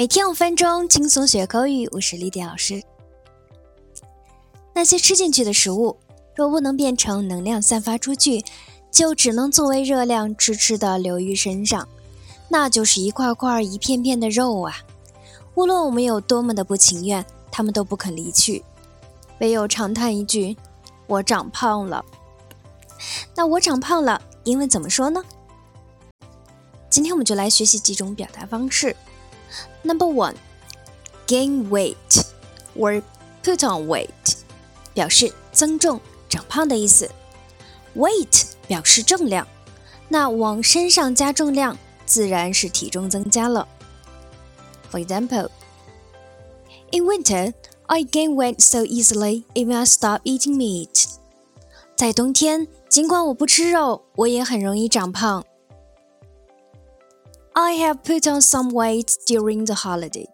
每天五分钟，轻松学口语。我是丽迪老师。那些吃进去的食物，若不能变成能量散发出去，就只能作为热量痴痴的留于身上，那就是一块块、一片片的肉啊！无论我们有多么的不情愿，他们都不肯离去，唯有长叹一句：“我长胖了。”那我长胖了，英文怎么说呢？今天我们就来学习几种表达方式。Number one, gain weight or put on weight，表示增重、长胖的意思。Weight 表示重量，那往身上加重量，自然是体重增加了。For example, in winter, I gain weight so easily even I stop eating meat。在冬天，尽管我不吃肉，我也很容易长胖。 I have put on some weight during the holiday.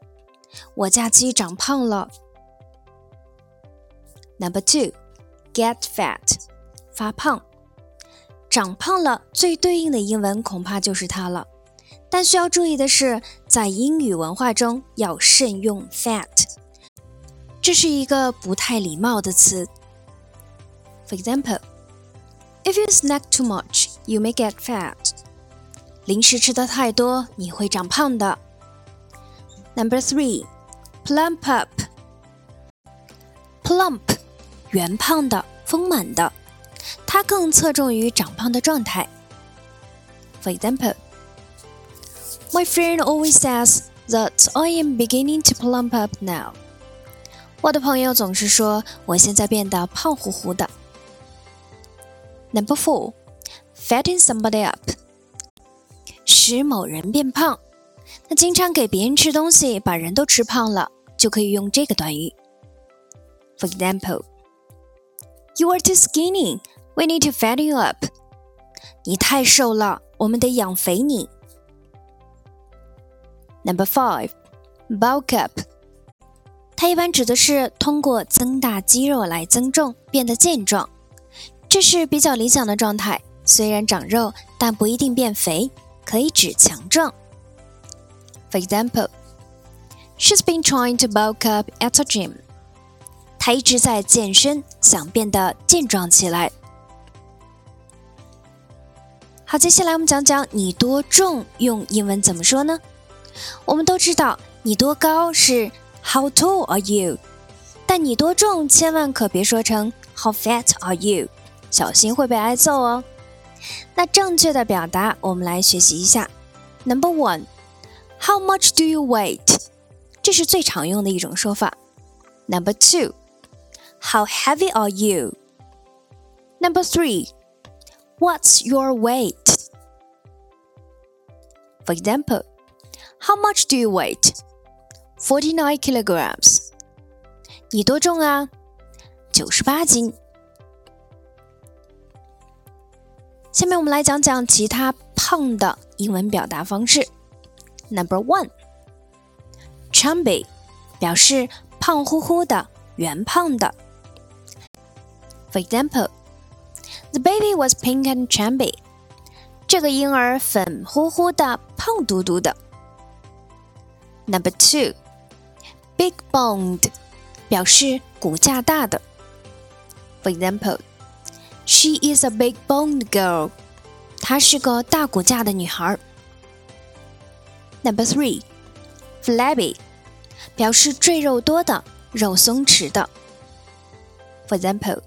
我假期长胖了。Number two, get fat. 发胖。长胖了，最对应的英文恐怕就是它了。但需要注意的是，在英语文化中要慎用 fat，这是一个不太礼貌的词。For example, if you snack too much, you may get fat. 零食吃的太多，你会长胖的。Number three, plump up. Plump，圆胖的，丰满的，它更侧重于长胖的状态。For example, my friend always says that I am beginning to plump up now. 我的朋友总是说我现在变得胖乎乎的。Number four, fatten somebody up. 使某人变胖，那经常给别人吃东西，把人都吃胖了，就可以用这个短语。For example, you are too skinny. We need to fat you up. 你太瘦了，我们得养肥你。Number five, bulk up. 它一般指的是通过增大肌肉来增重，变得健壮，这是比较理想的状态。虽然长肉，但不一定变肥。可以指强壮。For example, she's been trying to bulk up at the gym. 她一直在健身，想变得健壮起来。好，接下来我们讲讲你多重用英文怎么说呢？我们都知道你多高是 How tall are you？但你多重千万可别说成 How fat are you？小心会被挨揍哦。那正确的表达，我们来学习一下。Number one, How much do you weigh？这是最常用的一种说法。Number two, How heavy are you? Number three, What's your weight? For example, How much do you weigh? Forty-nine kilograms. 你多重啊？九十八斤。 下面我们来讲讲其他胖的英文表达方式。Number one, chubby，表示胖乎乎的、圆胖的。For example, the baby was pink and chubby。这个婴儿粉乎乎的、胖嘟嘟的。Number two, big boned，表示骨架大的。For example. She is a big boned girl. 她是个大骨架的女孩。Number three, flabby，表示赘肉多的、肉松弛的。For example,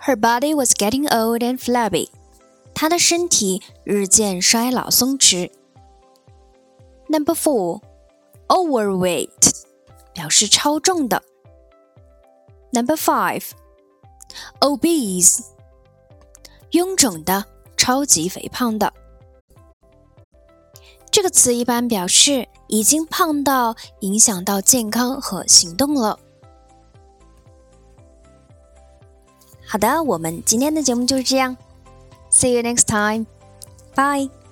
her body was getting old and flabby. 她的身体日渐衰老松弛。Number four, overweight，表示超重的。Number five, obese。 臃肿的、超级肥胖的，这个词一般表示已经胖到影响到健康和行动了。好的，我们今天的节目就是这样，See you next time，bye。